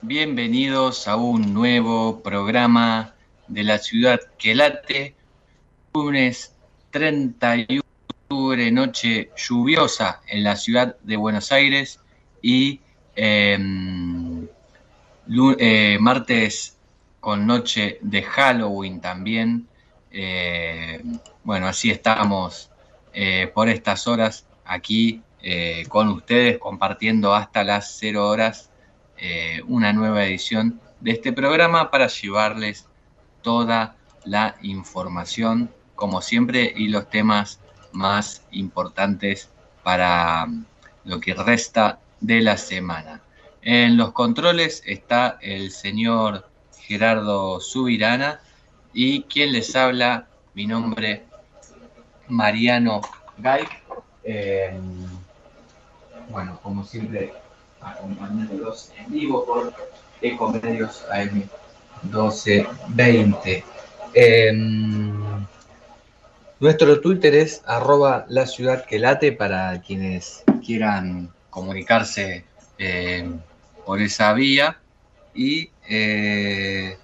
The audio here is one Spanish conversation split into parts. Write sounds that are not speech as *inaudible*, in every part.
bienvenidos a un nuevo programa de la ciudad que late, lunes 31 de octubre, noche lluviosa en la ciudad de Buenos Aires. Y em, eh, martes con noche de Halloween también. Eh, bueno, así estamos eh, por estas horas aquí con ustedes compartiendo hasta las 0 horas eh, una nueva edición de este programa para llevarles toda la información como siempre y los temas más importantes para lo que resta de la semana. En los controles está el señor Gerardo Subirana y quien les habla, mi nombre Mariano Gay. Eh, bueno, como siempre, acompañándolos en vivo por Ecomedios AM 1220. Eh, nuestro Twitter es arroba la ciudad para quienes quieran comunicarse eh, por esa vía. Y eh,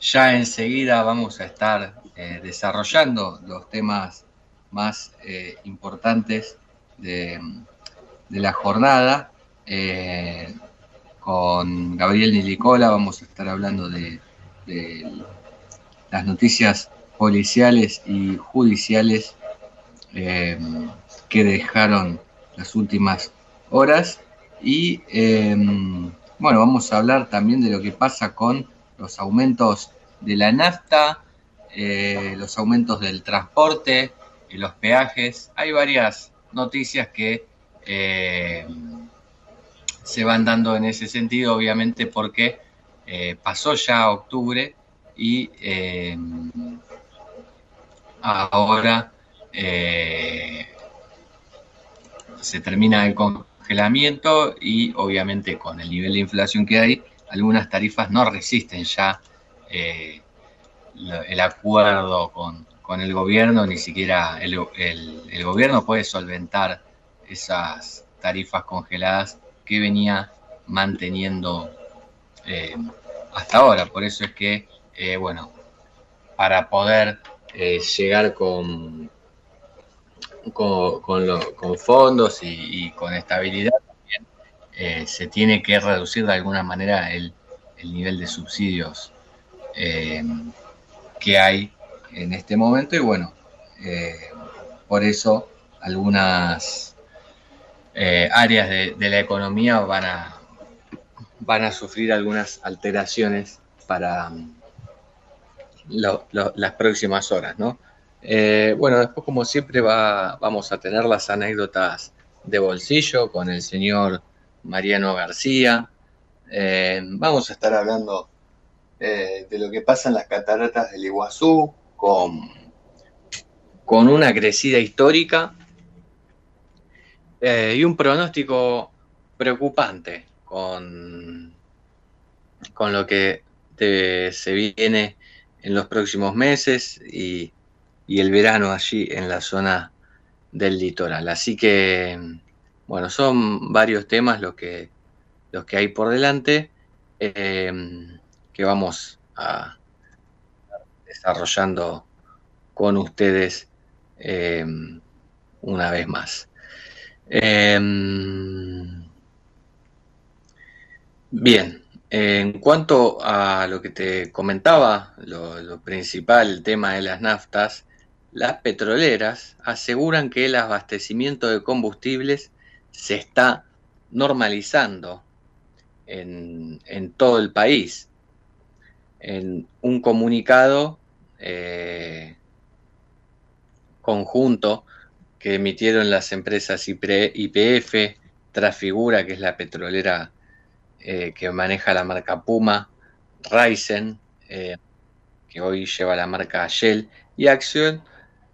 ya enseguida vamos a estar eh, desarrollando los temas más eh, importantes de la jornada. Eh, con Gabriel Nilicola vamos a estar hablando de, las noticias policiales y judiciales eh, que dejaron las últimas horas. Y eh, bueno, vamos a hablar también de lo que pasa con los aumentos de la nafta, los aumentos del transporte, los peajes. Hay varias noticias que se van dando en ese sentido, obviamente porque eh, pasó ya octubre y eh, ahora eh, se termina el congelamiento y obviamente con el nivel de inflación que hay, algunas tarifas no resisten ya el acuerdo con, con el gobierno, ni siquiera el- el gobierno puede solventar esas tarifas congeladas que venía manteniendo eh, hasta ahora. Por eso es que, eh, bueno, para poder eh, llegar con, con, fondos y, con estabilidad, se tiene que reducir de alguna manera el, el nivel de subsidios que hay en este momento y bueno, por eso algunas eh, áreas de, la economía van a, van a sufrir algunas alteraciones para mm, las próximas horas, ¿no? Eh, bueno, después como siempre va, vamos a tener las anécdotas de bolsillo con el señor Mariano García. Eh, vamos a estar hablando de lo que pasa en las cataratas del Iguazú con, con una crecida histórica eh, y un pronóstico preocupante con, con lo que se viene en los próximos meses y, y el verano allí en la zona del litoral. Así que, bueno, son varios temas los que, los que hay por delante eh, que vamos a desarrollando con ustedes eh, una vez más. Eh, bien, en cuanto a lo que te comentaba, lo, principal, el tema de las naftas, las petroleras aseguran que el abastecimiento de combustibles se está normalizando en, todo el país. En un comunicado eh, conjunto que emitieron las empresas IPF, Trafigura, que es la petrolera eh, que maneja la marca Puma, Ryzen, eh, que hoy lleva la marca Shell, y Action,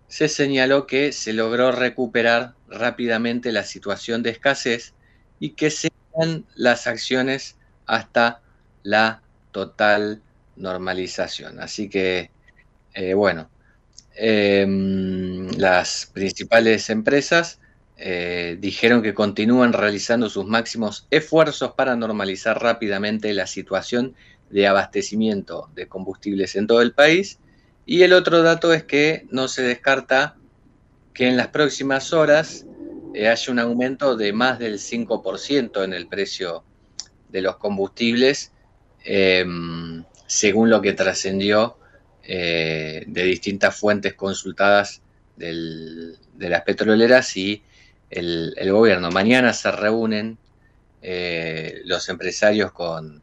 se señaló que se logró recuperar rápidamente la situación de escasez y que dan las acciones hasta la total normalización. Así que, eh, bueno, em, las principales empresas eh, dijeron que continúan realizando sus máximos esfuerzos para normalizar rápidamente la situación de abastecimiento de combustibles en todo el país. Y el otro dato es que no se descarta que en las próximas horas eh, haya un aumento de más del 5% en el precio de los combustibles, em, según lo que trascendió eh, de distintas fuentes consultadas de las petroleras y el, gobierno. Mañana se reúnen eh, los empresarios con,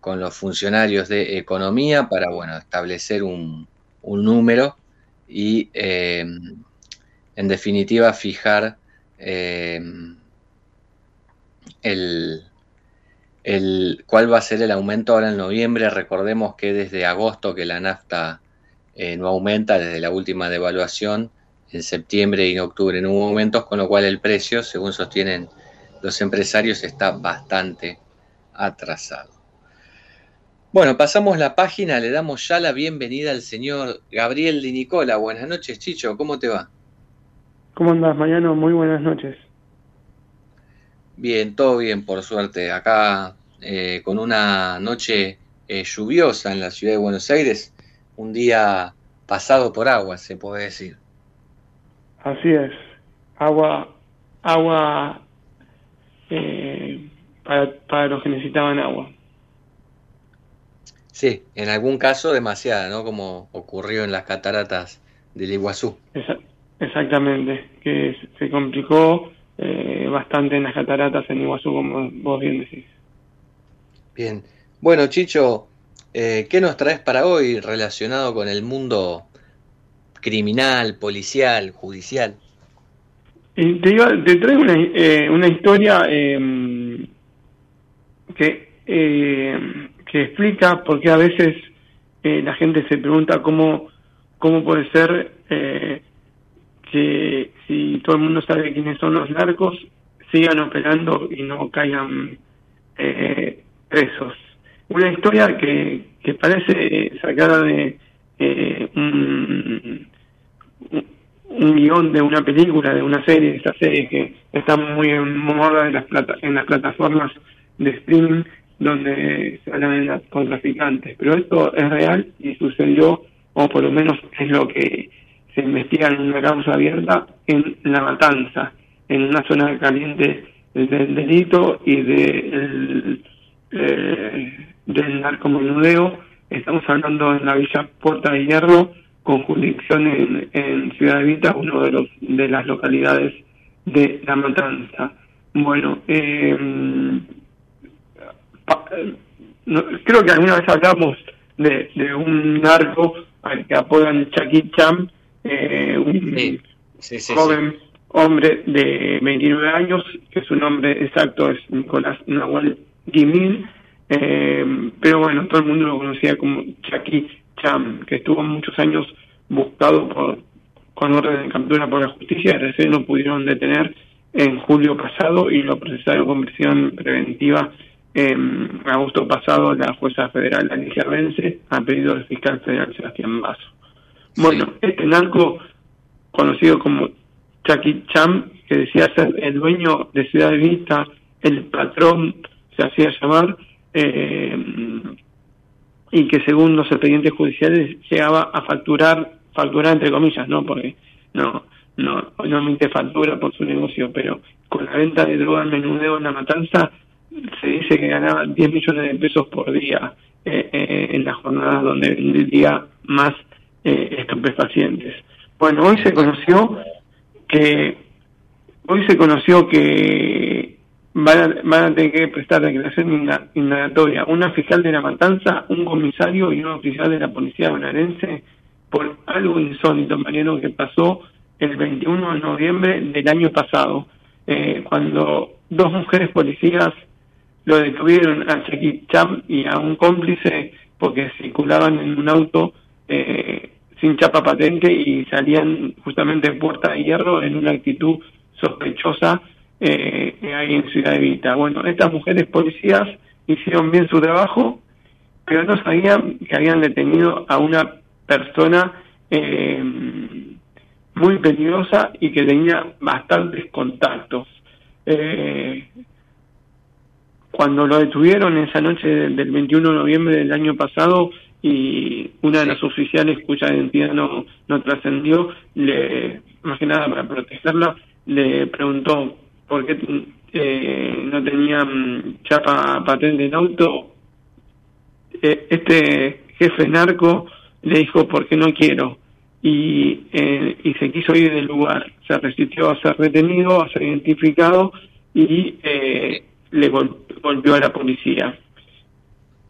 con los funcionarios de economía para bueno, establecer un, un número y eh, en definitiva fijar el, el, cuál va a ser el aumento ahora en noviembre. Recordemos que desde agosto que la nafta eh, no aumenta, desde la última devaluación, en septiembre y en octubre no hubo aumentos, con lo cual el precio, según sostienen los empresarios, está bastante atrasado. Bueno, pasamos la página, le damos ya la bienvenida al señor Gabriel Di Nicola. Buenas noches, Chicho, ¿cómo te va? ¿Cómo andas, Mariano? Muy buenas noches. Bien, todo bien, por suerte. Acá eh, con una noche eh, lluviosa en la ciudad de Buenos Aires, un día pasado por agua, se puede decir. Así es, agua, agua eh, para, para los que necesitaban agua. Sí, en algún caso demasiada, ¿no? Como ocurrió en las cataratas del Iguazú. Exactamente, que se complicó eh, bastante en las cataratas en Iguazú, como vos bien decís. Bien. Bueno, Chicho, eh, ¿qué nos traes para hoy relacionado con el mundo criminal, policial, judicial? te, te traigo una, eh, una historia em, que que explica por qué a veces eh, la gente se pregunta cómo, cómo puede ser eh, que si todo el mundo sabe quiénes son los narcos, sigan operando y no caigan eh, presos. Una historia que, que parece sacada de un, un guion de una película, de una serie, de esta serie que está muy en moda en las, en las plataformas de streaming donde se hablan de narcotraficantes, pero esto es real y sucedió, o por lo menos es lo que se investiga en una causa abierta, en La Matanza, en una zona caliente del delito y de, eh, del narcomenudeo. Estamos hablando en la villa Puerta de Hierro, con jurisdicción en, en Ciudad Evita, uno de los de las localidades de La Matanza. Bueno, eh, creo que alguna vez hablamos de, de un narco al que apodan Chucky Cham, eh, un joven hombre de 29 años, que su nombre exacto es Nicolás Nahual Guimín, eh, pero bueno, todo el mundo lo conocía como Chucky Cham, que estuvo muchos años buscado por, con orden de captura por la justicia, recién lo pudieron detener en julio pasado y lo procesaron con prisión preventiva en agosto pasado, la jueza federal Alicia Vence ha pedido al fiscal federal Sebastián Basso. Bueno, este narco, conocido como Chucky Cham, que decía ser el dueño de Ciudad de Vista, el patrón, se hacía llamar, eh, y que según los expedientes judiciales llegaba a facturar, facturar entre comillas, ¿no? Porque no, no, obviamente factura por su negocio, pero con la venta de droga en menudeo en la matanza se dice que ganaba 10 millones de pesos por día eh, eh, en las jornadas donde vendía más eh, estupefacientes. Bueno, hoy se conoció que hoy se conoció que van a, van a tener que prestar declaración indagatoria una fiscal de la matanza, un comisario y un oficial de la policía bonaerense por algo insólito, Mariano, que pasó el 21 de noviembre del año pasado, eh, cuando dos mujeres policías lo detuvieron a Chucky Cham y a un cómplice porque circulaban en un auto eh, sin chapa patente y salían justamente en Puerta de Hierro en una actitud sospechosa eh, ahí en Ciudad Evita. Bueno, estas mujeres policías hicieron bien su trabajo, pero no sabían que habían detenido a una persona eh, muy peligrosa y que tenía bastantes contactos. Eh, cuando lo detuvieron esa noche del 21 de noviembre del año pasado y una de las oficiales cuya identidad no, no trascendió, le, más que nada para protegerla, le preguntó por qué eh, no tenía mm, chapa patente en auto. Eh, este jefe narco le dijo, ¿por qué no quiero? Y, eh, y se quiso ir del lugar. Se resistió a ser retenido, a ser identificado y eh, le golpeó a la policía.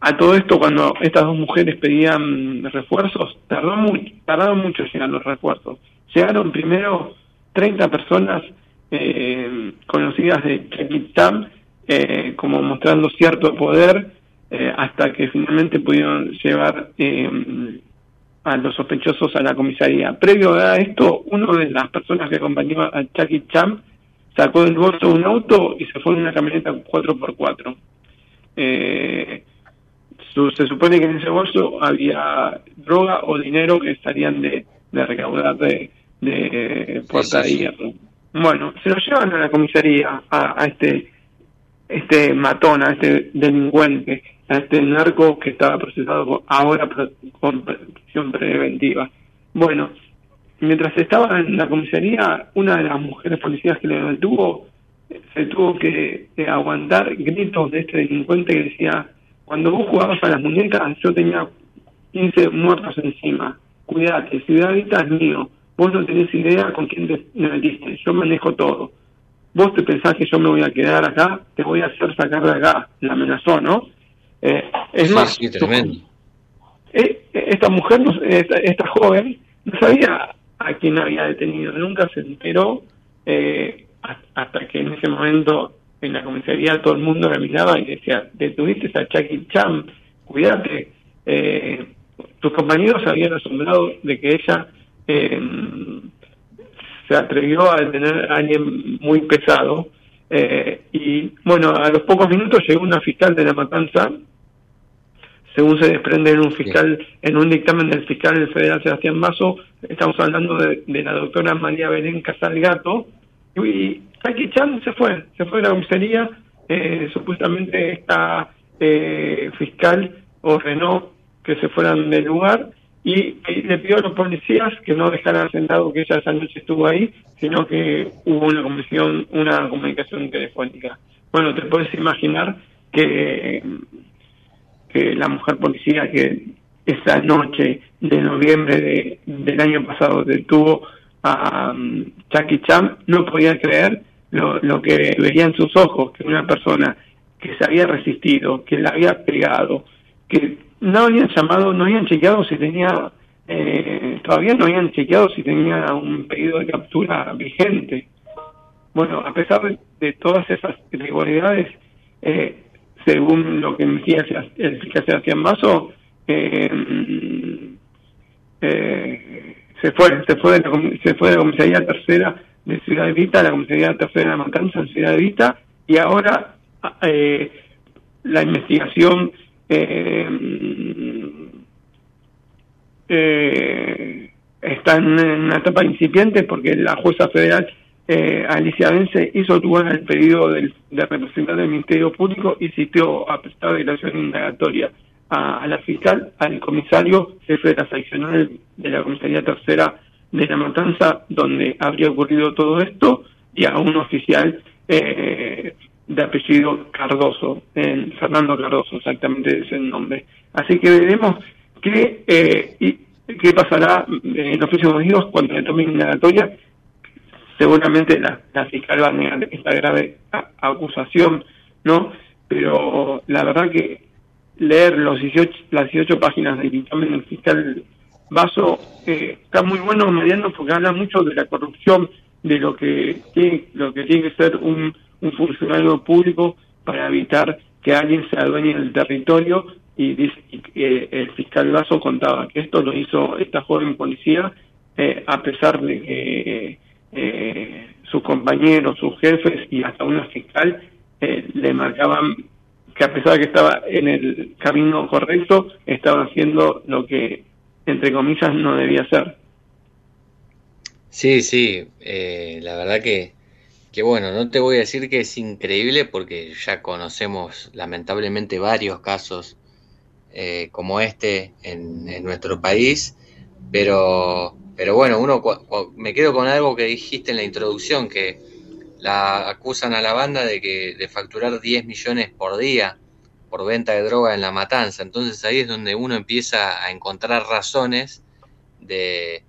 A todo esto, cuando estas dos mujeres pedían refuerzos, tardó mucho, tardaron mucho llegar los refuerzos. Llegaron primero 30 personas eh, conocidas de Chaquitam, eh, como mostrando cierto poder, eh, hasta que finalmente pudieron llevar eh, a los sospechosos a la comisaría. Previo a esto, una de las personas que acompañó a Chucky Cham sacó del bolso un auto y se fue en una camioneta 4x4. Eh, se supone que en ese bolso había droga o dinero que estarían de, de recaudar de, de Puerta sí, Bueno, se lo llevan a la comisaría a, a, este este matón, a este delincuente, a este narco que estaba procesado ahora con prisión preventiva. Bueno, mientras estaba en la comisaría, una de las mujeres policías que le detuvo se tuvo que aguantar gritos de este delincuente que decía, cuando vos jugabas a las muñecas yo tenía 15 muertos encima, cuídate, Ciudad es mío, vos no tenés idea con quién te metiste, yo manejo todo. Vos te pensás que yo me voy a quedar acá, te voy a hacer sacar de acá, la amenazó, ¿no? Eh, es sí, más, sí, tremendo. Eh, esta mujer, no, esta, esta joven, no sabía a quién había detenido. Nunca se enteró eh, hasta que en ese momento en la comisaría todo el mundo la miraba y decía, detuviste a Chucky Cham, cuídate. Eh, tus compañeros habían asombrado de que ella eh, se atrevió a detener a alguien muy pesado. Eh, y bueno, a los pocos minutos llegó una fiscal de la matanza según se desprende en un fiscal, en un dictamen del fiscal federal Sebastián Mazo, estamos hablando de, de la doctora María Belén Casalgato, y Jackie Chan se fue, se fue de la comisaría, eh, supuestamente esta eh, fiscal ordenó que se fueran del lugar y, le pidió a los policías que no dejaran sentado que ella esa noche estuvo ahí, sino que hubo una comisión, una comunicación telefónica. Bueno, te puedes imaginar que la mujer policía que esa noche de noviembre de, del año pasado detuvo a um, Chucky Cham no podía creer lo, lo que veía en sus ojos, que una persona que se había resistido, que la había pegado, que no habían llamado, no habían chequeado si tenía, eh, todavía no habían chequeado si tenía un pedido de captura vigente. Bueno, a pesar de, todas esas irregularidades, eh, según lo que decía el fiscal Sebastián Mazo, eh, eh, se fue, se fue se fue de la comisaría tercera de Ciudad de Vita a la comisaría tercera de Matanza en Ciudad de Vita y ahora eh, la investigación eh, eh, está en una etapa incipiente porque la jueza federal eh, Alicia Vence hizo lugar al pedido del, representante del Ministerio Público y citó a prestar declaración indagatoria a, la fiscal, al comisario jefe de la seccional de la Comisaría Tercera de la Matanza, donde habría ocurrido todo esto, y a un oficial eh, de apellido Cardoso, Fernando Cardoso, exactamente es el nombre. Así que veremos qué, eh, y, qué pasará en los próximos días cuando le tomen indagatoria. Seguramente la, fiscal va a negar esta grave acusación, ¿no? Pero la verdad que leer los 18, las 18 páginas del dictamen del fiscal Vaso eh, está muy bueno mediano porque habla mucho de la corrupción, de lo que tiene, lo que tiene que ser un un funcionario público para evitar que alguien se adueñe del territorio. Y, dice, el fiscal Lazo contaba que esto lo hizo esta joven policía eh, a pesar de que eh, sus compañeros, sus jefes y hasta una fiscal eh, le marcaban que a pesar de que estaba en el camino correcto, estaba haciendo lo que, entre comillas, no debía hacer. Sí, sí, la verdad que que bueno, no te voy a decir que es increíble porque ya conocemos lamentablemente varios casos eh, como este en, nuestro país, pero, pero bueno, uno me quedo con algo que dijiste en la introducción, que la acusan a la banda de que de facturar 10 millones por día por venta de droga en la matanza. Entonces ahí es donde uno empieza a encontrar razones de,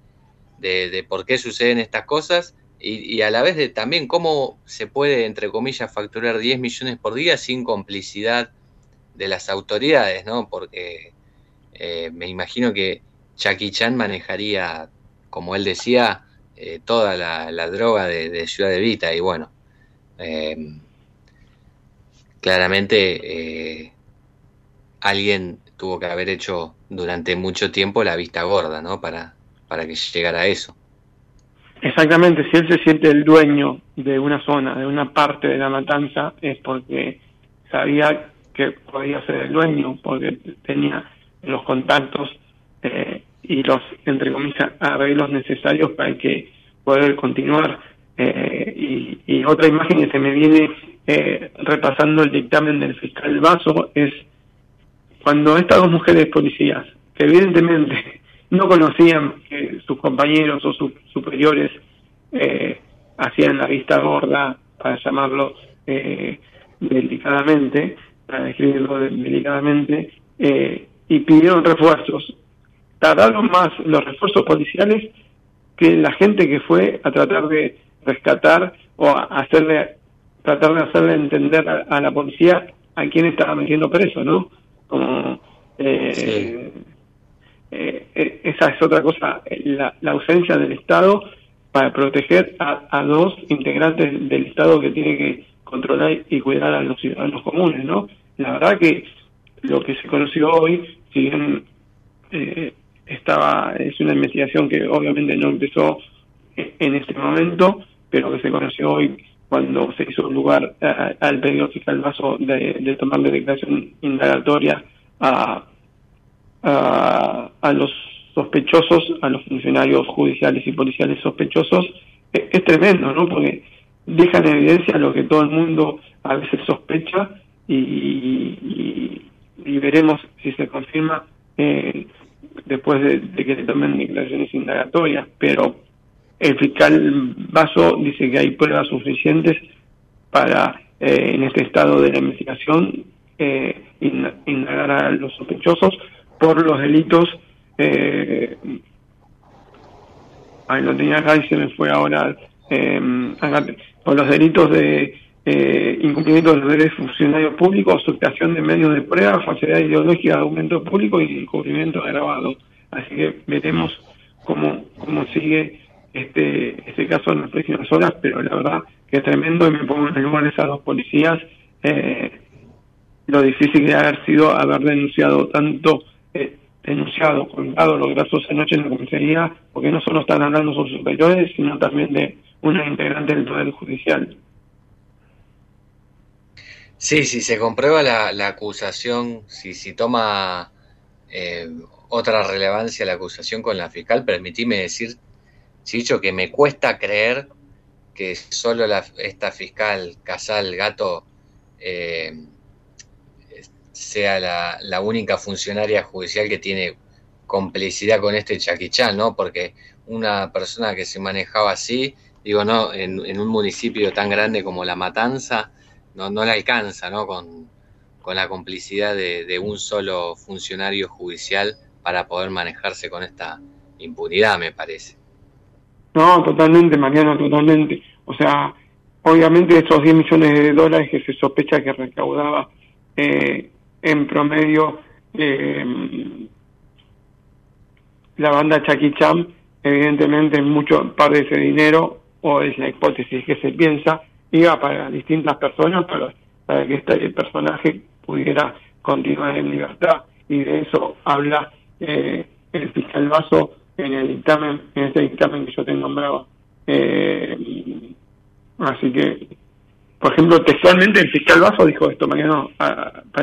de, por qué suceden estas cosas y, a la vez de también cómo se puede, entre comillas, facturar 10 millones por día sin complicidad de las autoridades, ¿no? Porque eh, me imagino que Jackie Chan manejaría, como él decía, eh, toda la, droga de, Ciudad de Vita y bueno, eh, claramente alguien tuvo que haber hecho durante mucho tiempo la vista gorda, ¿no? Para, para que llegara a eso. Exactamente, si él se siente el dueño de una zona, de una parte de la matanza, es porque sabía que podía ser el dueño, porque tenía los contactos eh, y los, entre comillas, arreglos necesarios para que poder continuar. Eh, y, otra imagen que se me viene eh, repasando el dictamen del fiscal Vaso es cuando estas dos mujeres policías, que evidentemente *laughs* no conocían que sus compañeros o sus superiores eh, hacían la vista gorda, para llamarlo eh, delicadamente, para describirlo delicadamente, eh, y pidieron refuerzos. Tardaron más los refuerzos policiales que la gente que fue a tratar de rescatar o a hacerle tratar de hacerle entender a, la policía a quién estaba metiendo preso, ¿no? Como eh, eh, eh, esa es otra cosa, la, ausencia del Estado para proteger a, dos integrantes del Estado que tiene que controlar y cuidar a los ciudadanos comunes, ¿no? La verdad que lo que se conoció hoy, si bien eh, estaba, es una investigación que obviamente no empezó en este momento, pero que se conoció hoy cuando se hizo lugar al pedido fiscal Vaso de, de tomar la declaración indagatoria a a, los sospechosos, a los funcionarios judiciales y policiales sospechosos, e, es, tremendo, ¿no? Porque dejan en evidencia lo que todo el mundo a veces sospecha y, veremos si se confirma eh, después de, que se tomen declaraciones indagatorias, pero el fiscal Vaso dice que hay pruebas suficientes para, eh, en este estado de la investigación, eh, indagar a los sospechosos por los delitos, eh, lo tenía acá y se me fue ahora, eh, por los delitos de eh, incumplimiento de los derechos funcionarios públicos, sustracción de medios de prueba, falsedad ideológica de argumentos públicos y incumplimiento agravado. Así que veremos cómo, cómo sigue este, este caso en las próximas horas, pero la verdad que es tremendo y me pongo en el lugar de esas dos policías. Eh, lo difícil que haber sido haber denunciado tanto eh, denunciado, contado los grasos anoche en la comisaría, porque no solo están hablando sus superiores, sino también de una integrante del Poder Judicial. Sí, si se comprueba la, acusación, si, si toma eh, otra relevancia la acusación con la fiscal, permitime decir, Chicho, que me cuesta creer que solo la, esta fiscal Casal Gato eh, sea la, única funcionaria judicial que tiene complicidad con este Chaquichán, ¿no? Porque una persona que se manejaba así, digo, no, en, un municipio tan grande como La Matanza, no, no le alcanza, ¿no? Con, la complicidad de, un solo funcionario judicial para poder manejarse con esta impunidad, me parece. No, totalmente, Mariano, totalmente. O sea, obviamente esos 10 millones de dólares que se sospecha que recaudaba eh, en promedio eh, la banda Chucky Chan, evidentemente mucho parte de ese dinero, o es la hipótesis que se piensa, iba para distintas personas para, para que este personaje pudiera continuar en libertad. Y de eso habla eh, el fiscal Vaso en el dictamen, en ese dictamen que yo tengo nombrado. Eh, así que, por ejemplo, textualmente el fiscal Vaso dijo esto, Mariano,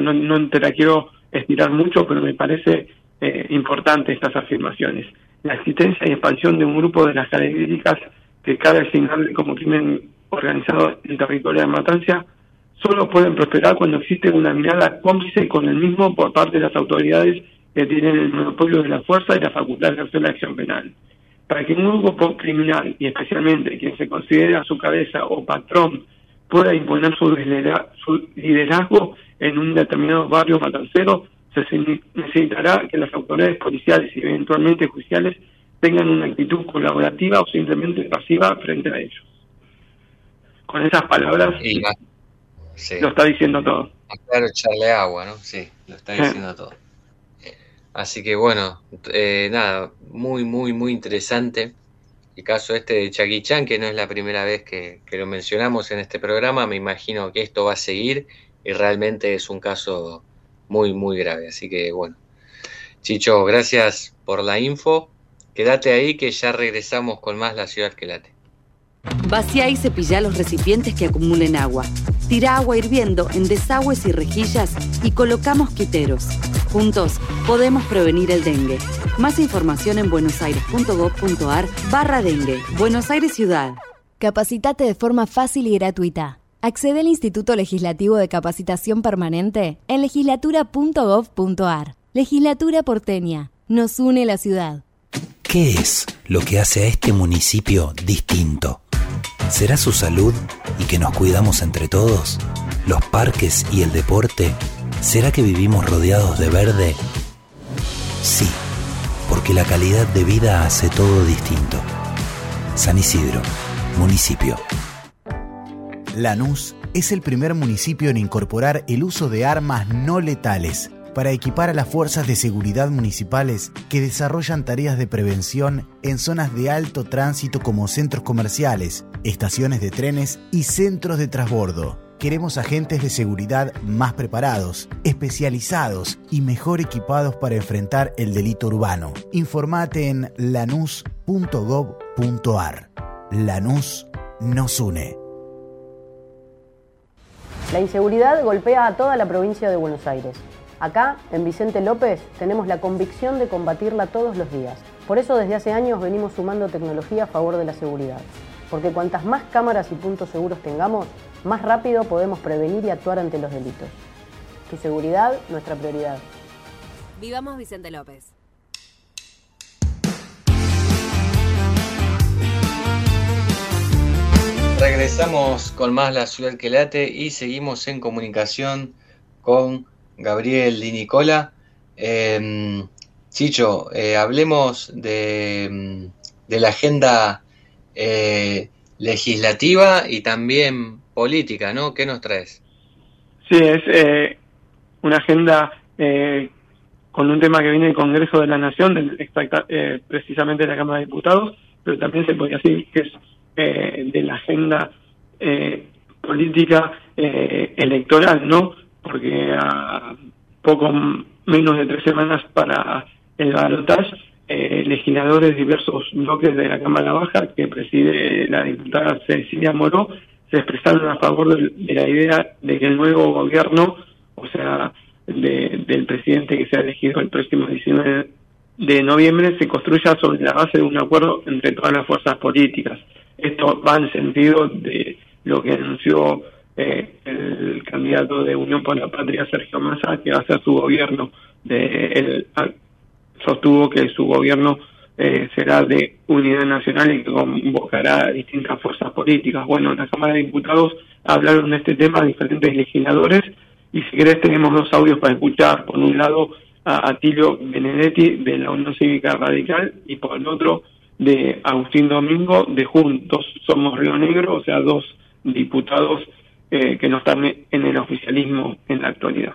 no, no te la quiero estirar mucho, pero me parece eh, importante estas afirmaciones. La existencia y expansión de un grupo de las características que cabe asignarle como crimen organizado en territorio de Matanza solo pueden prosperar cuando existe una mirada cómplice con el mismo por parte de las autoridades que tienen el monopolio de la fuerza y la facultad de hacer la acción penal. Para que un grupo criminal, y especialmente quien se considera su cabeza o patrón, pueda imponer su liderazgo en un determinado barrio matancero, se necesitará que las autoridades policiales y eventualmente judiciales tengan una actitud colaborativa o simplemente pasiva frente a ellos. Con esas palabras lo está diciendo todo. Claro, echarle agua, ¿no? Sí, lo está diciendo todo. Así que bueno, eh, nada, muy, muy, muy interesante. El caso este de Chaquichán, que no es la primera vez que, que, lo mencionamos en este programa, me imagino que esto va a seguir y realmente es un caso muy, muy grave. Así que bueno, Chicho, gracias por la info. Quédate ahí que ya regresamos con más La Ciudad que late. Vacía y cepilla los recipientes que acumulen agua. Tira agua hirviendo en desagües y rejillas y colocamos quiteros. Juntos podemos prevenir el dengue. Más información en buenosaires.gov.ar barra dengue. Buenos Aires Ciudad. Capacitate de forma fácil y gratuita. Accede al Instituto Legislativo de Capacitación Permanente en legislatura.gov.ar. Legislatura porteña. Nos une la ciudad. ¿Qué es lo que hace a este municipio distinto? ¿Será su salud y que nos cuidamos entre todos? ¿Los parques y el deporte? ¿Será que vivimos rodeados de verde? Sí, porque la calidad de vida hace todo distinto. San Isidro, municipio. Lanús es el primer municipio en incorporar el uso de armas no letales para equipar a las fuerzas de seguridad municipales que desarrollan tareas de prevención en zonas de alto tránsito como centros comerciales, estaciones de trenes y centros de transbordo. Queremos agentes de seguridad más preparados, especializados y mejor equipados para enfrentar el delito urbano. Informate en lanús.gov.ar. Lanús nos une. La inseguridad golpea a toda la provincia de Buenos Aires. Acá, en Vicente López, tenemos la convicción de combatirla todos los días. Por eso desde hace años venimos sumando tecnología a favor de la seguridad. Porque cuantas más cámaras y puntos seguros tengamos, más rápido podemos prevenir y actuar ante los delitos. Tu seguridad, nuestra prioridad. Vivamos Vicente López. Regresamos con más La Ciudad que Late y seguimos en comunicación con Gabriel Di Nicola. Eh, Chicho, eh, hablemos de, de, la agenda eh, legislativa y también política, ¿no? ¿Qué nos traes? Sí, es eh, una agenda con un tema que viene del Congreso de la Nación, del, precisamente de la Cámara de Diputados, pero también se podría decir que es de la agenda política electoral, ¿no? porque a poco menos de tres semanas para el balotaje, eh, legisladores de diversos bloques de la Cámara Baja, que preside la diputada Cecilia Moró, se expresaron a favor de, la idea de que el nuevo gobierno, o sea, de, del presidente que sea elegido el próximo 19 de noviembre, se construya sobre la base de un acuerdo entre todas las fuerzas políticas. esto va en sentido de lo que anunció eh, el candidato de Unión por la Patria, Sergio Massa, que va a ser su gobierno. De, él sostuvo que su gobierno eh, será de unidad nacional y que convocará distintas fuerzas políticas. Bueno, en la Cámara de Diputados hablaron de este tema diferentes legisladores y si querés tenemos dos audios para escuchar. Por un lado, a Atilio Benedetti de la Unión Cívica Radical y por el otro de Agustín Domingo de Juntos Somos Río Negro, o sea, dos diputados eh, que no están en el oficialismo en la actualidad.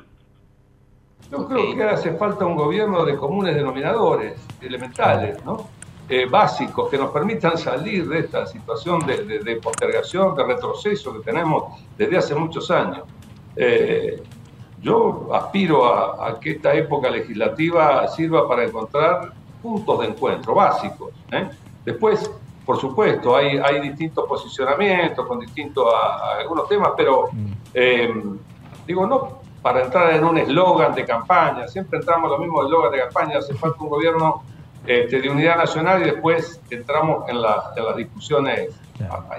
Yo creo que hace falta un gobierno de comunes denominadores, elementales, ¿no? Eh, básicos, que nos permitan salir de esta situación de, postergación, de retroceso que tenemos desde hace muchos años. Eh, yo aspiro a, que esta época legislativa sirva para encontrar puntos de encuentro básicos. ¿eh? Después, por supuesto, hay, hay distintos posicionamientos con distintos algunos temas, pero mm. digo, no para entrar en un eslogan de campaña. Siempre entramos en los mismos eslogan de campaña. Hace falta un gobierno este, de unidad nacional y después entramos en, las discusiones,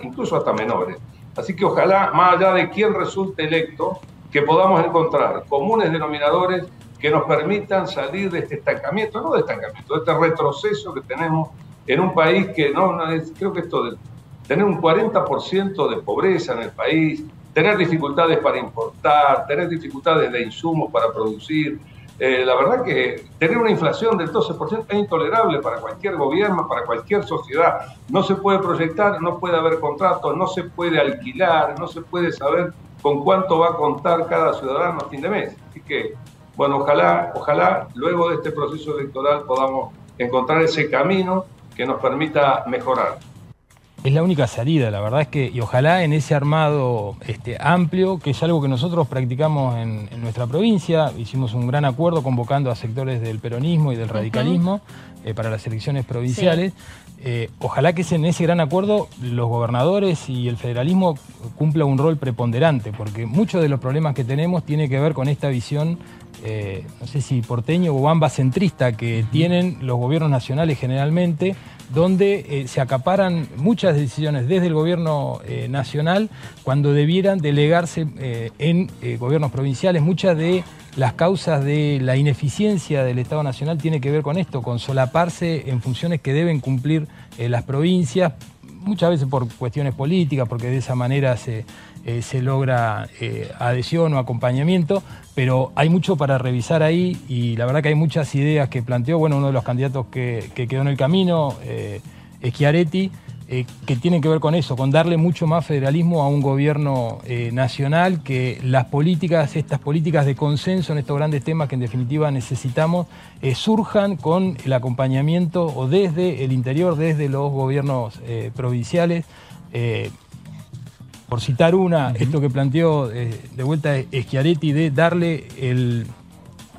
incluso hasta menores. Así que ojalá, más allá de quién resulte electo, que podamos encontrar comunes denominadores que nos permitan salir de este estancamiento, no de estancamiento, de este retroceso que tenemos en un país que no, no es, creo que esto de tener un 40% de pobreza en el país, tener dificultades para importar, tener dificultades de insumos para producir. Eh, la verdad que tener una inflación del 12% es intolerable para cualquier gobierno, para cualquier sociedad. No se puede proyectar, no puede haber contratos, no se puede alquilar, no se puede saber con cuánto va a contar cada ciudadano a fin de mes. Así que, bueno, ojalá, ojalá luego de este proceso electoral podamos encontrar ese camino que nos permita mejorar es la única salida, la verdad es que, y ojalá en ese armado este, amplio, que es algo que nosotros practicamos en, nuestra provincia, hicimos un gran acuerdo convocando a sectores del peronismo y del radicalismo eh, para las elecciones provinciales. Eh, ojalá que en ese gran acuerdo los gobernadores y el federalismo cumpla un rol preponderante, porque muchos de los problemas que tenemos tiene que ver con esta visión eh, no sé si porteño o ambas centrista que tienen los gobiernos nacionales generalmente, donde eh, se acaparan muchas decisiones desde el gobierno eh, nacional cuando debieran delegarse en gobiernos provinciales. Muchas de las causas de la ineficiencia del Estado Nacional tiene que ver con esto, con solaparse en funciones que deben cumplir las provincias, muchas veces por cuestiones políticas, porque de esa manera se, se logra adhesión o acompañamiento, pero hay mucho para revisar ahí y la verdad que hay muchas ideas que planteó, bueno, uno de los candidatos que, quedó en el camino, eh, Schiaretti, eh, que tienen que ver con eso, con darle mucho más federalismo a un gobierno eh, nacional, que las políticas, estas políticas de consenso en estos grandes temas que en definitiva necesitamos, eh, surjan con el acompañamiento o desde el interior, desde los gobiernos provinciales por citar una, esto que planteó eh, de vuelta Schiaretti de darle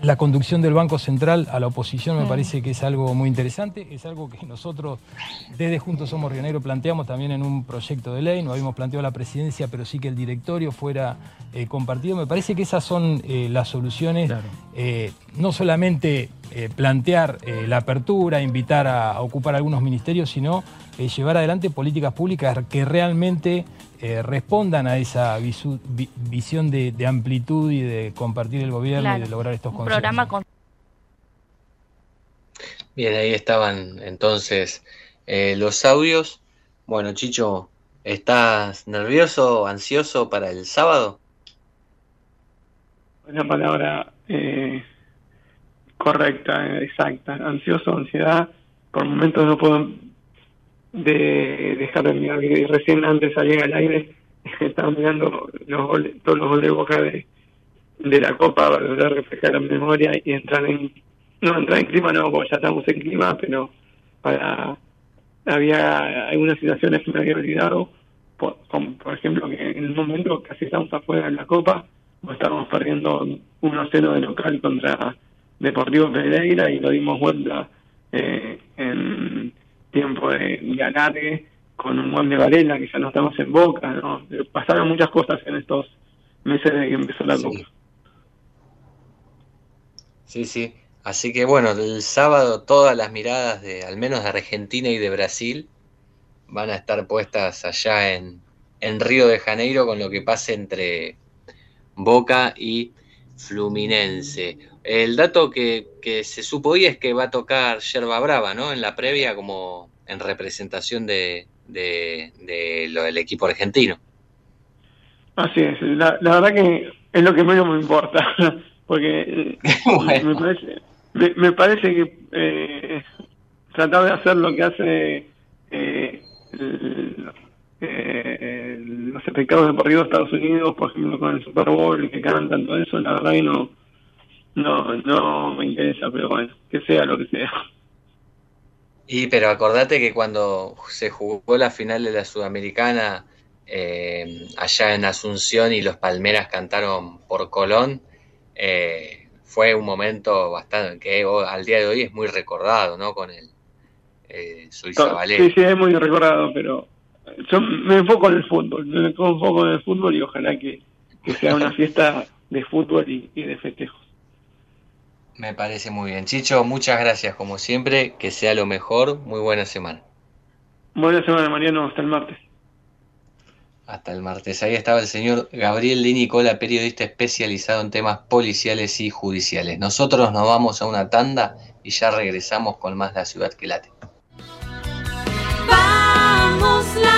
la conducción del Banco Central a la oposición me parece que es algo muy interesante, es algo que nosotros desde Juntos Somos Río Negro planteamos también en un proyecto de ley, no habíamos planteado la presidencia, pero sí que el directorio fuera eh, compartido. Me parece que esas son eh, las soluciones, no solamente plantear la apertura, invitar a ocupar algunos ministerios, sino llevar adelante políticas públicas que realmente eh, respondan a esa visión de, amplitud y de compartir el gobierno y de lograr estos consensos. Programa Bien, ahí estaban entonces eh, los audios. Bueno, Chicho, ¿estás nervioso, ansioso para el sábado? Una palabra eh, correcta, exacta. Ansioso, ansiedad. Por momentos no puedo de dejar de mirar y recién antes salí al aire *laughs* estaba mirando los todos los goles de boca de, de la copa para reflejar la memoria y entrar en no entrar en clima no porque ya estamos en clima pero para había algunas situaciones que me había olvidado por, por ejemplo que en el momento casi estamos afuera de la copa o estábamos perdiendo 1-0 de local contra Deportivo Pereira y lo dimos vuelta eh, en tiempo de, de con un buen de Varela, que ya no estamos en boca, ¿no? Pasaron muchas cosas en estos meses de que empezó la Copa. Sí, sí. Así que bueno, el sábado todas las miradas de, al menos de Argentina y de Brasil, van a estar puestas allá en, en Río de Janeiro con lo que pase entre Boca y Fluminense. El dato que, que, se supo hoy es que va a tocar Yerba Brava, ¿no? En la previa como en representación de, de, de lo del equipo argentino. Así es, la, la, verdad que es lo que menos me importa, *laughs* porque *laughs* bueno. me, parece, me, me, parece que eh, tratar de hacer lo que hace eh, el, eh, los espectáculos deportivos de Estados Unidos, por ejemplo, con el Super Bowl, que cantan, todo eso, la verdad que no, no, no me interesa, pero bueno, que sea lo que sea. Y pero acordate que cuando se jugó la final de la Sudamericana eh, allá en Asunción y los Palmeras cantaron por Colón, eh, fue un momento bastante que al día de hoy es muy recordado, ¿no? Con el eh, Sí, sí, es muy recordado, pero yo me enfoco en el fútbol, me enfoco en el fútbol y ojalá que, que sea una fiesta de fútbol y, y de festejos. Me parece muy bien. Chicho, muchas gracias como siempre, que sea lo mejor, muy buena semana. Buena semana, Mariano, hasta el martes. Hasta el martes. Ahí estaba el señor Gabriel de Nicola, periodista especializado en temas policiales y judiciales. Nosotros nos vamos a una tanda y ya regresamos con más de la ciudad que late. Vamos la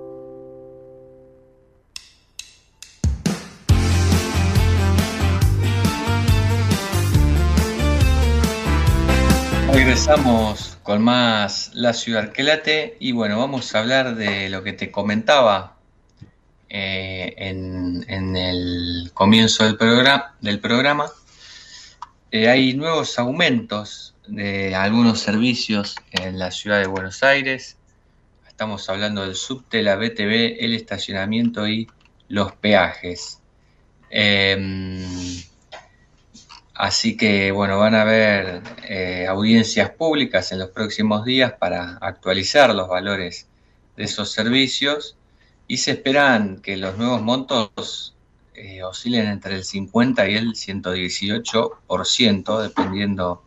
Regresamos con más La Ciudad que late y bueno, vamos a hablar de lo que te comentaba eh, en, el comienzo del, programa. Del programa. Eh, hay nuevos aumentos de algunos servicios en la ciudad de Buenos Aires. Estamos hablando del subte, la BTV, el estacionamiento y los peajes. Eh, Así que, bueno, van a haber eh, audiencias públicas en los próximos días para actualizar los valores de esos servicios y se esperan que los nuevos montos eh, oscilen entre el 50 y el 118%, dependiendo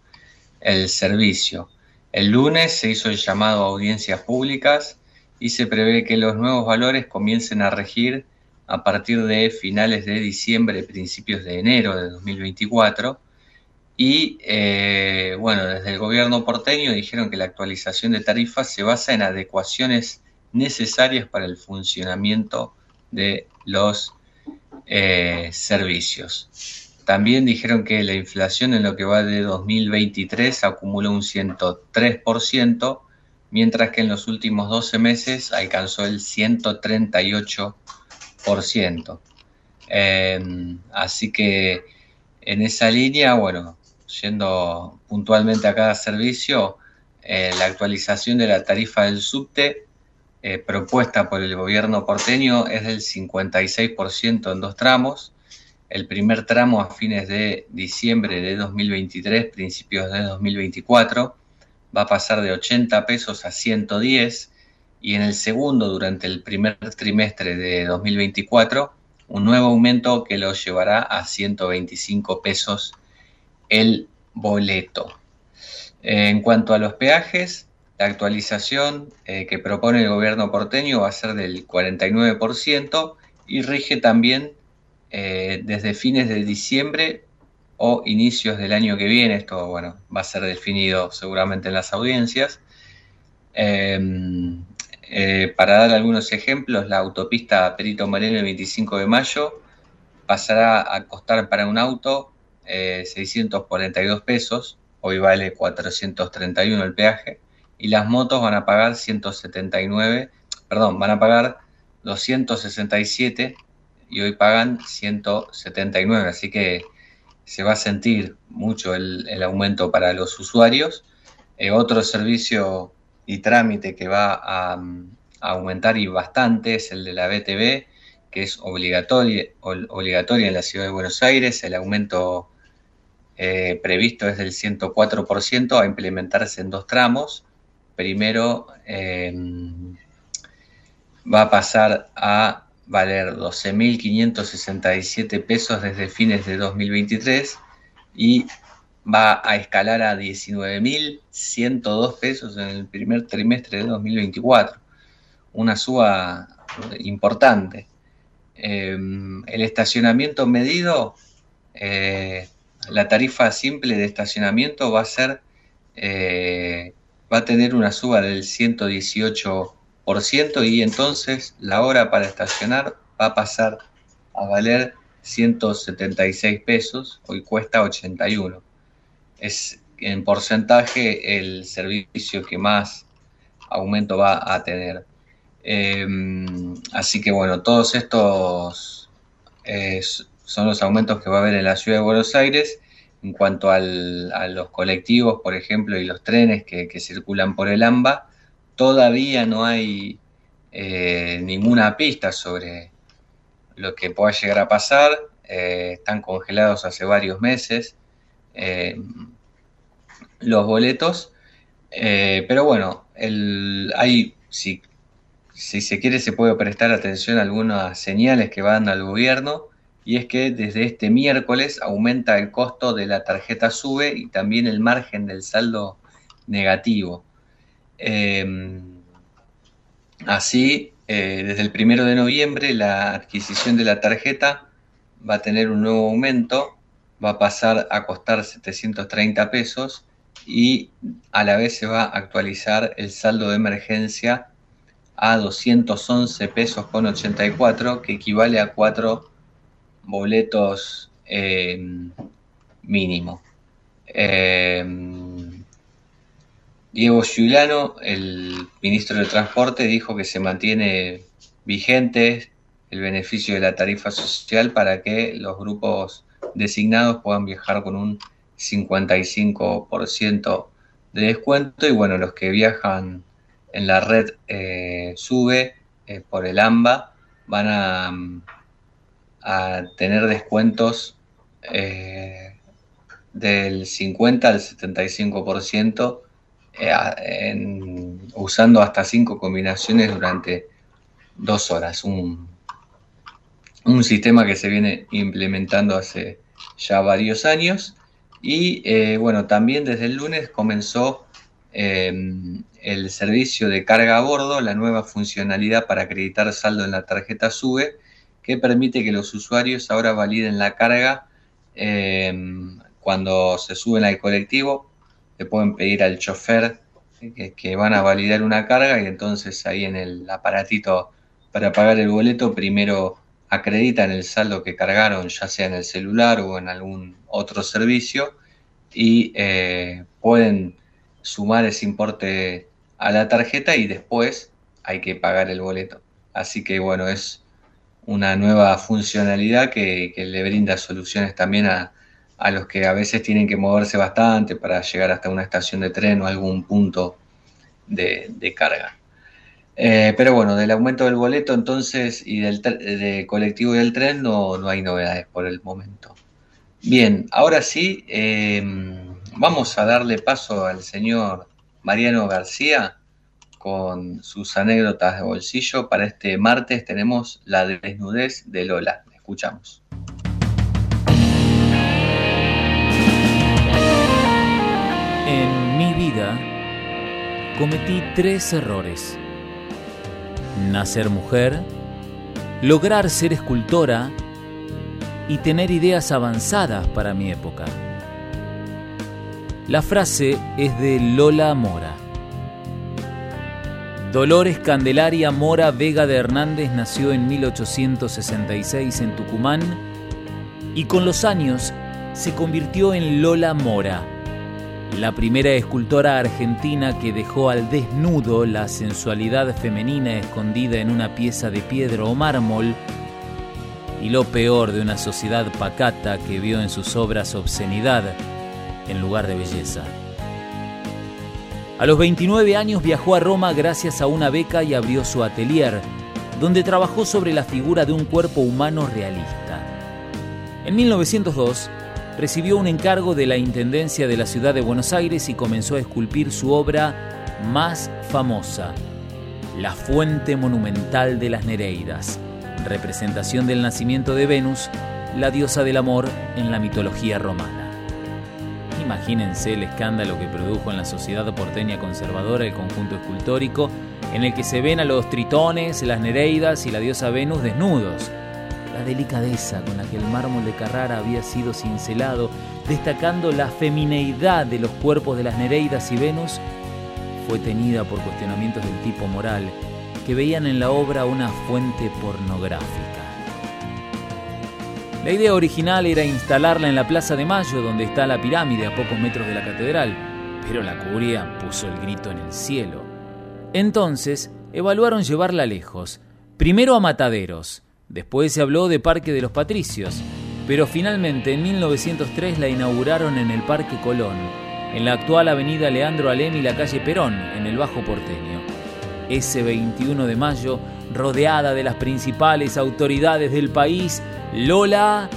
el servicio. El lunes se hizo el llamado a audiencias públicas y se prevé que los nuevos valores comiencen a regir a partir de finales de diciembre, principios de enero de 2024 y eh, bueno, desde el gobierno porteño dijeron que la actualización de tarifas se basa en adecuaciones necesarias para el funcionamiento de los eh, servicios. También dijeron que la inflación en lo que va de 2023 acumuló un 103%, mientras que en los últimos 12 meses alcanzó el 138%. Eh, así que en esa línea, bueno, yendo puntualmente a cada servicio, eh, la actualización de la tarifa del subte eh, propuesta por el gobierno porteño es del 56% en dos tramos. El primer tramo a fines de diciembre de 2023, principios de 2024, va a pasar de 80 pesos a 110 y en el segundo, durante el primer trimestre de 2024, un nuevo aumento que lo llevará a 125 pesos el boleto. En cuanto a los peajes, La actualización eh, que propone el gobierno porteño va a ser del 49% y rige también eh, desde fines de diciembre o inicios del año que viene. Esto bueno, va a ser definido seguramente en las audiencias. Em, eh, para dar algunos ejemplos, la autopista Perito Moreno el 25 de mayo pasará a costar para un auto 642 pesos, hoy vale 431 el peaje, y las motos van a pagar 179, perdón, van a pagar 267 y hoy pagan 179, así que se va a sentir mucho el, aumento para los usuarios. Eh, otro servicio y trámite que va a, a, aumentar y bastante es el de la BTV, que es obligatoria, obligatoria en la ciudad de Buenos Aires. El aumento eh, previsto es del 104% a implementarse en dos tramos. Primero eh, va a pasar a valer 12.567 pesos desde fines de 2023 y va a escalar a 19.102 pesos en el primer trimestre de 2024. Una suba importante. Eh, el estacionamiento medido, eh, la tarifa simple de estacionamiento va a ser, eh, va a tener una suba del 118% y entonces la hora para estacionar va a pasar a valer 176 pesos, hoy cuesta 81. Es en porcentaje el servicio que más aumento va a tener. Eh, así que bueno, todos estos eh, son los aumentos que va a haber en la ciudad de Buenos Aires. En cuanto al, a los colectivos, por ejemplo, y los trenes que, que circulan por el AMBA, todavía no hay eh, ninguna pista sobre lo que pueda llegar a pasar. Eh, están congelados hace varios meses eh, los boletos. pero bueno, el, hay, si si se quiere, se puede prestar atención a algunas señales que va dando al gobierno, y es que desde este miércoles aumenta el costo de la tarjeta SUBE y también el margen del saldo negativo. Eh, así, eh, desde el primero de noviembre, la adquisición de la tarjeta va a tener un nuevo aumento, va a pasar a costar 730 pesos y a la vez se va a actualizar el saldo de emergencia a 211 pesos con 84, que equivale a cuatro boletos eh, mínimo. Eh, Diego Giuliano, el ministro de Transporte, dijo que se mantiene vigente el beneficio de la tarifa social para que los grupos designados puedan viajar con un 55% de descuento y bueno, los que viajan en la red eh, sube por el AMBA, van a, a tener descuentos eh, del 50 al 75% eh, en, usando hasta cinco combinaciones durante dos horas. Un, un, sistema que se viene implementando hace ya varios años y eh, bueno, también desde el lunes comenzó el servicio de carga a bordo, la nueva funcionalidad para acreditar saldo en la tarjeta SUBE, que permite que los usuarios ahora validen la carga eh, cuando se suben al colectivo. Le pueden pedir al chofer que, que, van a validar una carga y entonces ahí en el aparatito para pagar el boleto primero acreditan el saldo que cargaron, ya sea en el celular o en algún otro servicio, y eh, pueden sumar ese importe a la tarjeta y después hay que pagar el boleto. Así que bueno, es una nueva funcionalidad que, que le brinda soluciones también a, a, los que a veces tienen que moverse bastante para llegar hasta una estación de tren o algún punto de, de carga. Eh, pero bueno, del aumento del boleto entonces y del de colectivo y del tren no, no, hay novedades por el momento. Bien, ahora sí, eh, vamos a darle paso al señor Mariano García con sus anécdotas de bolsillo. Para este martes tenemos la desnudez de Lola. Escuchamos. En mi vida cometí tres errores. Nacer mujer, lograr ser escultora y tener ideas avanzadas para mi época. La frase es de Lola Mora. Dolores Candelaria Mora Vega de Hernández nació en 1866 en Tucumán y con los años se convirtió en Lola Mora, la primera escultora argentina que dejó al desnudo la sensualidad femenina escondida en una pieza de piedra o mármol y lo peor de una sociedad pacata que vio en sus obras obscenidad en lugar de belleza. A los 29 años viajó a Roma gracias a una beca y abrió su atelier, donde trabajó sobre la figura de un cuerpo humano realista. En 1902 recibió un encargo de la Intendencia de la Ciudad de Buenos Aires y comenzó a esculpir su obra más famosa, La Fuente Monumental de las Nereidas, representación del nacimiento de Venus, la diosa del amor en la mitología romana. Imagínense el escándalo que produjo en la sociedad porteña conservadora el conjunto escultórico en el que se ven a los tritones, las nereidas y la diosa Venus desnudos. La delicadeza con la que el mármol de Carrara había sido cincelado, destacando la femineidad de los cuerpos de las nereidas y Venus, fue tenida por cuestionamientos del tipo moral que veían en la obra una fuente pornográfica. La idea original era instalarla en la Plaza de Mayo, donde está la pirámide a pocos metros de la catedral, pero la curia puso el grito en el cielo. Entonces, evaluaron llevarla lejos, primero a Mataderos, después se habló de Parque de los Patricios, pero finalmente en 1903 la inauguraron en el Parque Colón, en la actual avenida Leandro Alem y la calle Perón, en el Bajo Porteño. Ese 21 de mayo, rodeada de las principales autoridades del país, Lola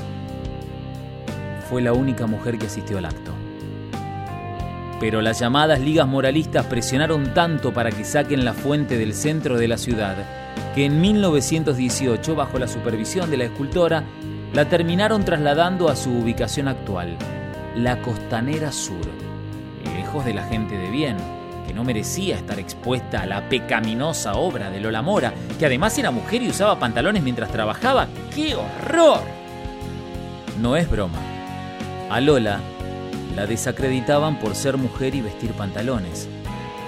fue la única mujer que asistió al acto. Pero las llamadas ligas moralistas presionaron tanto para que saquen la fuente del centro de la ciudad, que en 1918, bajo la supervisión de la escultora, la terminaron trasladando a su ubicación actual, la Costanera Sur, lejos de la gente de bien, no merecía estar expuesta a la pecaminosa obra de Lola Mora, que además era mujer y usaba pantalones mientras trabajaba. ¡Qué horror! No es broma. A Lola la desacreditaban por ser mujer y vestir pantalones.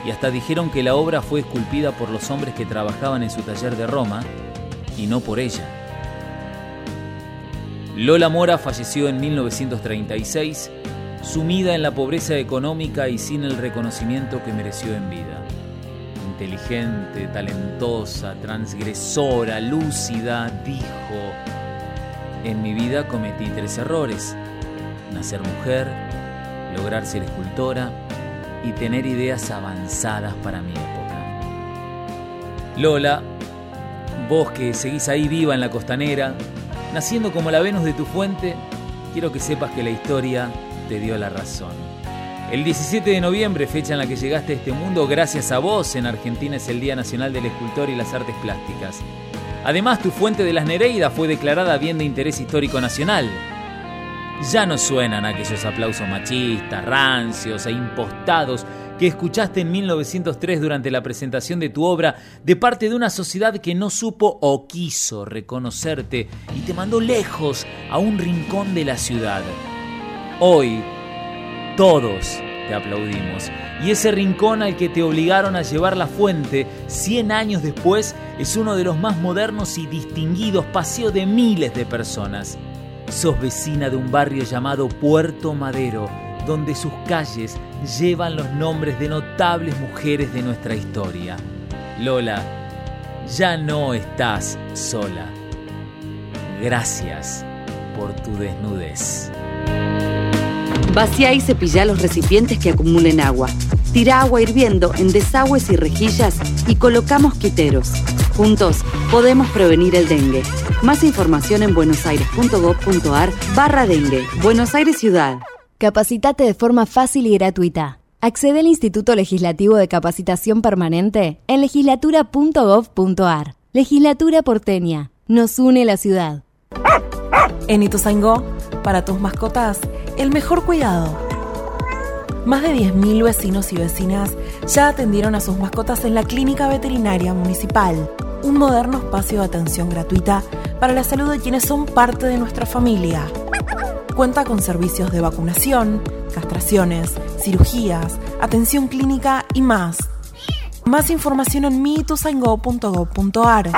Y hasta dijeron que la obra fue esculpida por los hombres que trabajaban en su taller de Roma y no por ella. Lola Mora falleció en 1936 sumida en la pobreza económica y sin el reconocimiento que mereció en vida. Inteligente, talentosa, transgresora, lúcida, dijo, en mi vida cometí tres errores. Nacer mujer, lograr ser escultora y tener ideas avanzadas para mi época. Lola, vos que seguís ahí viva en la costanera, naciendo como la Venus de tu fuente, quiero que sepas que la historia te dio la razón. El 17 de noviembre, fecha en la que llegaste a este mundo, gracias a vos, en Argentina es el Día Nacional del Escultor y las Artes Plásticas. Además, tu fuente de las Nereidas fue declarada bien de interés histórico nacional. Ya no suenan aquellos aplausos machistas, rancios e impostados que escuchaste en 1903 durante la presentación de tu obra de parte de una sociedad que no supo o quiso reconocerte y te mandó lejos a un rincón de la ciudad. Hoy, todos te aplaudimos. Y ese rincón al que te obligaron a llevar la fuente 100 años después es uno de los más modernos y distinguidos, paseo de miles de personas. Sos vecina de un barrio llamado Puerto Madero, donde sus calles llevan los nombres de notables mujeres de nuestra historia. Lola, ya no estás sola. Gracias por tu desnudez. Vacía y cepilla los recipientes que acumulen agua. Tira agua hirviendo en desagües y rejillas y colocamos quiteros. Juntos podemos prevenir el dengue. Más información en buenosaires.gov.ar barra dengue. Buenos Aires Ciudad. Capacitate de forma fácil y gratuita. Accede al Instituto Legislativo de Capacitación Permanente en legislatura.gov.ar. Legislatura porteña. Nos une la ciudad. En Ituzaingó, para tus mascotas, el mejor cuidado. Más de 10.000 vecinos y vecinas ya atendieron a sus mascotas en la Clínica Veterinaria Municipal, un moderno espacio de atención gratuita para la salud de quienes son parte de nuestra familia. Cuenta con servicios de vacunación, castraciones, cirugías, atención clínica y más. Más información en miituzaingó.gov.ar.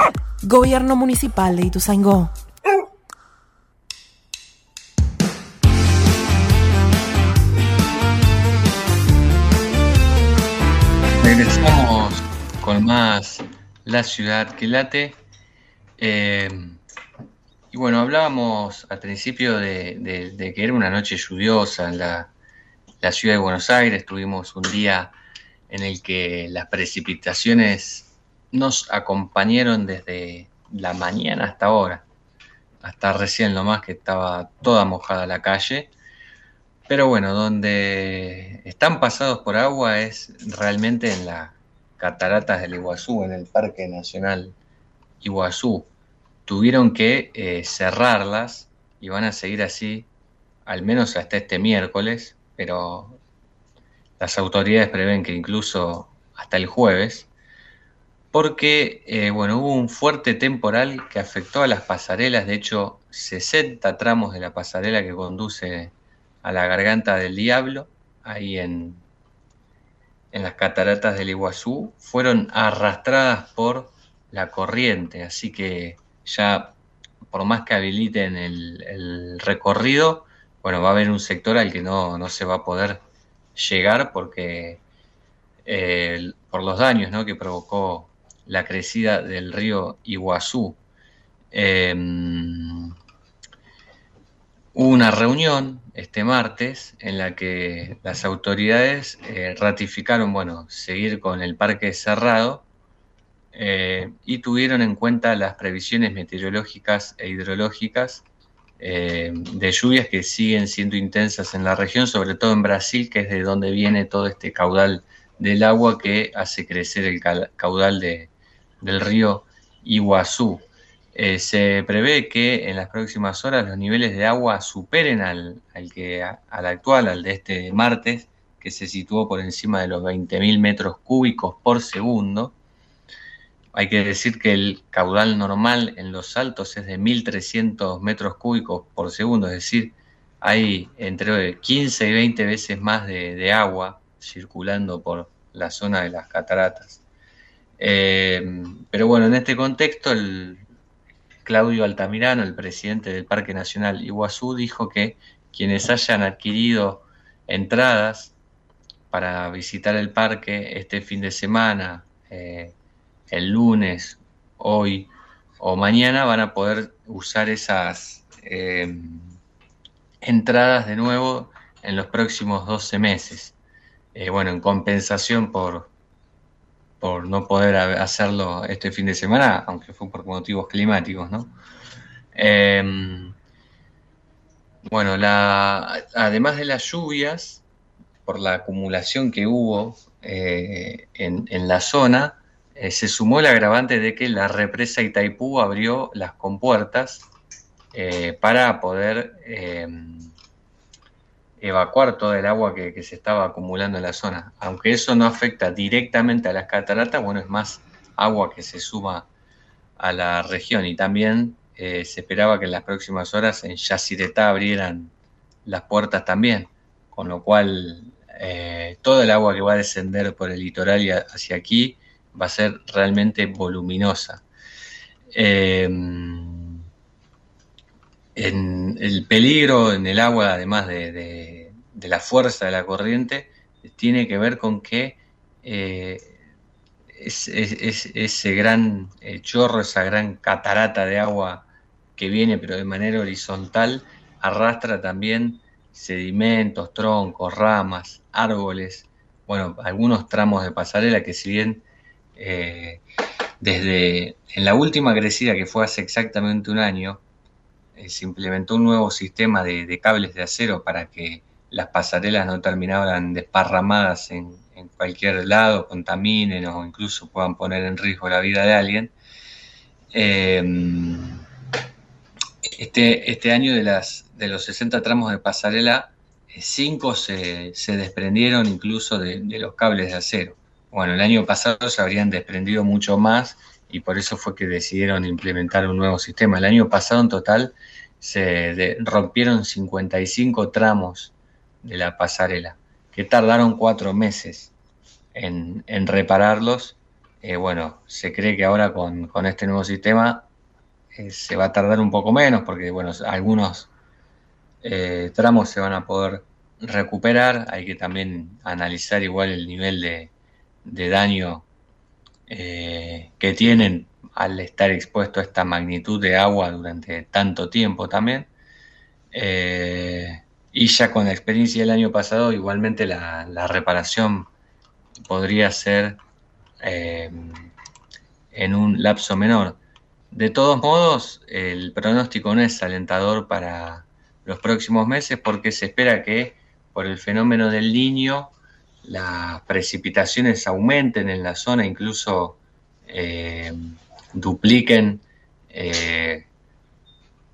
Gobierno Municipal de Ituzaingó. Regresamos con más La Ciudad que Late. Eh, y bueno, hablábamos al principio de que era una noche lluviosa en la, la ciudad de Buenos Aires. Tuvimos un día en el que las precipitaciones nos acompañaron desde la mañana hasta ahora. Hasta recién nomás que estaba toda mojada la calle. Pero bueno, donde están pasados por agua es realmente en las cataratas del Iguazú, en el Parque Nacional Iguazú. Tuvieron que eh, cerrarlas y van a seguir así al menos hasta este miércoles, pero las autoridades prevén que incluso hasta el jueves, porque eh, bueno, hubo un fuerte temporal que afectó a las pasarelas, de hecho 60 tramos de la pasarela que conduce a la garganta del diablo, ahí en, en las cataratas del Iguazú, fueron arrastradas por la corriente, así que ya por más que habiliten el, recorrido, bueno, va a haber un sector al que no, no se va a poder llegar porque eh, por los daños ¿no? que provocó la crecida del río Iguazú. Eh, hubo una reunión este martes en la que las autoridades eh, ratificaron, bueno, seguir con el parque cerrado eh, y tuvieron en cuenta las previsiones meteorológicas e hidrológicas eh, de lluvias que siguen siendo intensas en la región, sobre todo en Brasil, que es de donde viene todo este caudal del agua que hace crecer el caudal de- del río Iguazú. Eh, se prevé que en las próximas horas los niveles de agua superen al, al que, al actual, al de este martes, que se situó por encima de los 20.000 metros cúbicos por segundo. Hay que decir que el caudal normal en los altos es de 1.300 metros cúbicos por segundo, es decir, hay entre 15 y 20 veces más de, de agua circulando por la zona de las cataratas. Eh, pero bueno, en este contexto, el Claudio Altamirano, el presidente del Parque Nacional Iguazú, dijo que quienes hayan adquirido entradas para visitar el parque este fin de semana, eh, el lunes, hoy o mañana, van a poder usar esas eh, entradas de nuevo en los próximos 12 meses. Eh, bueno, en compensación por, por no poder ha- hacerlo este fin de semana, aunque fue por motivos climáticos, ¿no? Eh, bueno, además de las lluvias, por la acumulación que hubo eh, en, la zona, eh, se sumó el agravante de que la represa Itaipú abrió las compuertas eh, para poder eh, evacuar todo el agua que, se estaba acumulando en la zona. Aunque eso no afecta directamente a las cataratas, bueno, es más agua que se suma a la región y también eh, se esperaba que en las próximas horas en Yacyretá abrieran las puertas también, con lo cual eh, todo el agua que va a descender por el litoral y hacia aquí va a ser realmente voluminosa. Eh, en el peligro en el agua, además de, de- la fuerza de la corriente, tiene que ver con que eh, es- es- es- ese gran eh, chorro, esa gran catarata de agua que viene, pero de manera horizontal, arrastra también sedimentos, troncos, ramas, árboles, bueno, algunos tramos de pasarela que si bien eh, desde en la última crecida que fue hace exactamente un año, eh, se implementó un nuevo sistema de, cables de acero para que las pasarelas no terminaran desparramadas en, en cualquier lado, contaminen o incluso puedan poner en riesgo la vida de alguien. Eh, este, este año de, los 60 tramos de pasarela cinco se, se desprendieron incluso de, de los cables de acero. Bueno, el año pasado se habrían desprendido mucho más y por eso fue que decidieron implementar un nuevo sistema. El año pasado en total se rompieron 55 tramos de la pasarela, que tardaron cuatro meses en, repararlos. Eh, bueno, se cree que ahora con, este nuevo sistema eh, se va a tardar un poco menos, porque bueno, algunos eh, tramos se van a poder recuperar. Hay que también analizar igual el nivel de daño eh, que tienen al estar expuesto a esta magnitud de agua durante tanto tiempo también. Eh, y ya con la experiencia del año pasado, igualmente la, reparación podría ser eh, en un lapso menor. De todos modos, el pronóstico no es alentador para los próximos meses porque se espera que por el fenómeno del niño las precipitaciones aumenten en la zona, incluso eh, dupliquen eh,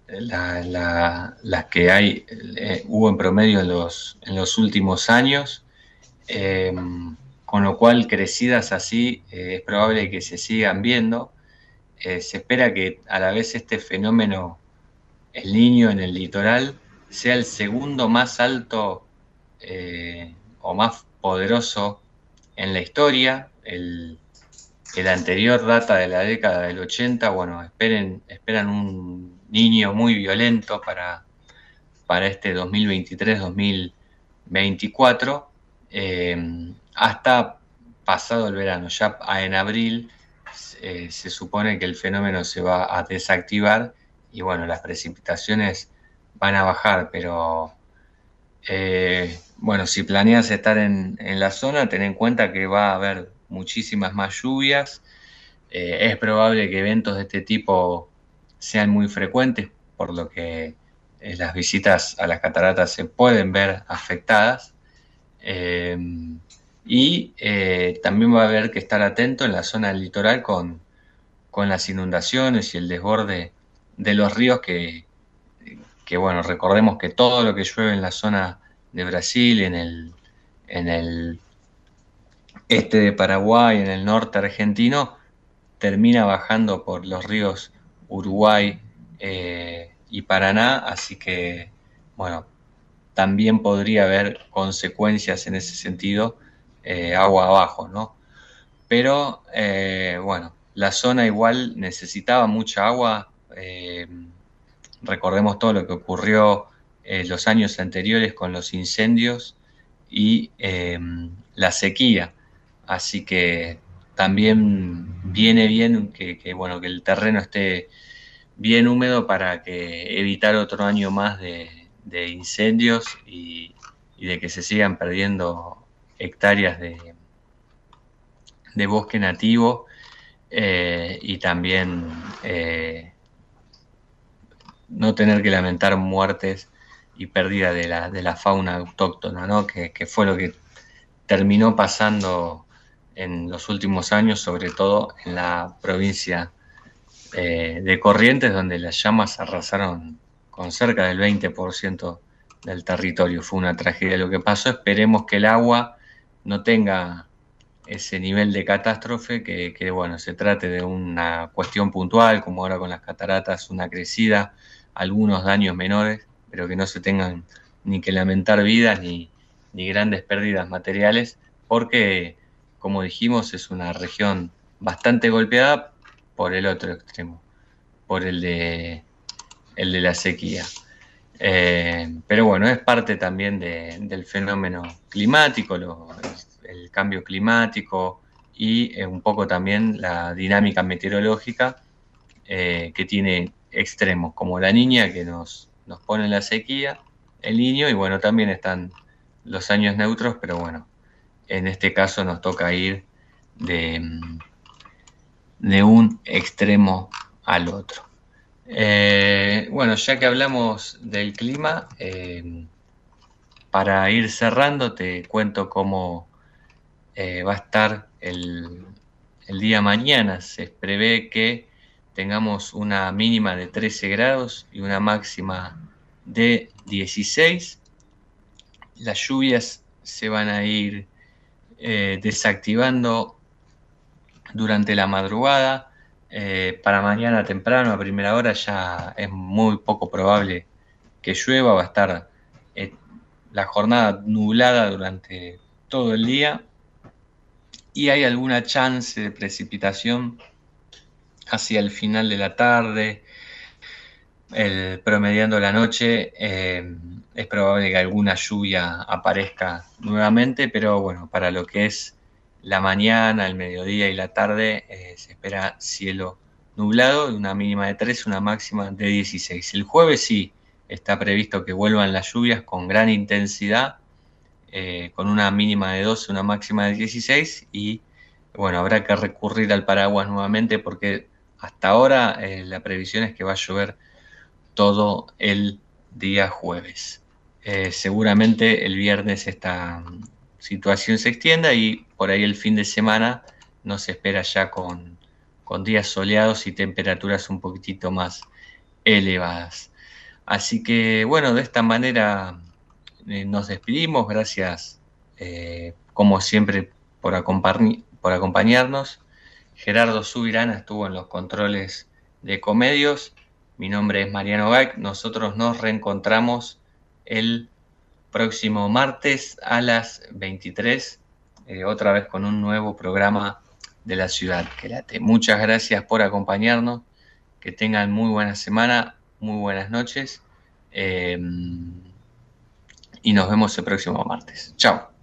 la- la- las que hay, eh, hubo en promedio en los, en los últimos años, con lo cual crecidas así es probable que se sigan viendo. Se espera que a la vez este fenómeno, el niño en el litoral, sea el segundo más alto o más poderoso en la historia. El, el anterior data de la década del 80, bueno, esperen, esperan un niño muy violento para, para este 2023-2024, eh, hasta pasado el verano. Ya en abril eh, se supone que el fenómeno se va a desactivar y bueno, las precipitaciones van a bajar, pero eh, bueno, si planeas estar en, la zona, ten en cuenta que va a haber muchísimas más lluvias. Eh, es probable que eventos de este tipo sean muy frecuentes, por lo que eh, las visitas a las cataratas se pueden ver afectadas. Y también va a haber que estar atento en la zona del litoral con, con las inundaciones y el desborde de los ríos que, que, bueno, recordemos que todo lo que llueve en la zona de Brasil, en el, en el este de Paraguay, en el norte argentino, termina bajando por los ríos Uruguay eh, y Paraná, así que, bueno, también podría haber consecuencias en ese sentido, eh, agua abajo, ¿no? Pero, eh, bueno, la zona igual necesitaba mucha agua, recordemos todo lo que ocurrió en los años anteriores con los incendios y eh, la sequía. Así que también viene bien que, bueno, que el terreno esté bien húmedo para que evitar otro año más de, incendios y, y, de que se sigan perdiendo hectáreas de, de bosque nativo eh, y también eh, no tener que lamentar muertes y pérdida de la, de la fauna autóctona, ¿no? que, que fue lo que terminó pasando en los últimos años, sobre todo en la provincia eh, de Corrientes, donde las llamas arrasaron con cerca del 20% del territorio. Fue una tragedia lo que pasó. Esperemos que el agua no tenga ese nivel de catástrofe, que, que bueno, se trate de una cuestión puntual, como ahora con las cataratas, una crecida, algunos daños menores, pero que no se tengan ni que lamentar vidas ni, grandes pérdidas materiales, porque como dijimos, es una región bastante golpeada por el otro extremo, por el de, el de la sequía. Eh, pero bueno, es parte también de, del fenómeno climático, el, cambio climático y eh, un poco también la dinámica meteorológica eh, que tiene extremos, como la niña que nos, nos pone la sequía, el niño y bueno, también están los años neutros, pero bueno, en este caso nos toca ir de, de un extremo al otro. Eh, bueno, ya que hablamos del clima, eh, para ir cerrando te cuento cómo eh, va a estar el, el, día mañana. Se prevé que tengamos una mínima de 13 grados y una máxima de 16 las lluvias se van a ir eh, desactivando durante la madrugada. Eh, para mañana temprano, a primera hora, ya es muy poco probable que llueva. Va a estar eh, la jornada nublada durante todo el día. Y hay alguna chance de precipitación hacia el final de la tarde, el, promediando la noche. eh, es probable que alguna lluvia aparezca nuevamente, pero bueno, para lo que es la mañana, el mediodía y la tarde eh, se espera cielo nublado, una mínima de 3, una máxima de 16. El jueves sí está previsto que vuelvan las lluvias con gran intensidad, eh, con una mínima de 12, una máxima de 16 y bueno, habrá que recurrir al paraguas nuevamente porque hasta ahora eh, la previsión es que va a llover todo el día jueves. Eh, seguramente el viernes esta mm, situación se extienda y por ahí el fin de semana nos espera ya con, con días soleados y temperaturas un poquitito más elevadas. Así que bueno, de esta manera eh, nos despedimos. Gracias como siempre por, por acompañarnos. Gerardo Subirana estuvo en los controles de Comedios. Mi nombre es Mariano Gaik. Nosotros nos reencontramos el próximo martes a las 23, eh, otra vez con un nuevo programa de la ciudad que late. Muchas gracias por acompañarnos. Que tengan muy buena semana, muy buenas noches. eh, y nos vemos el próximo martes. Chao.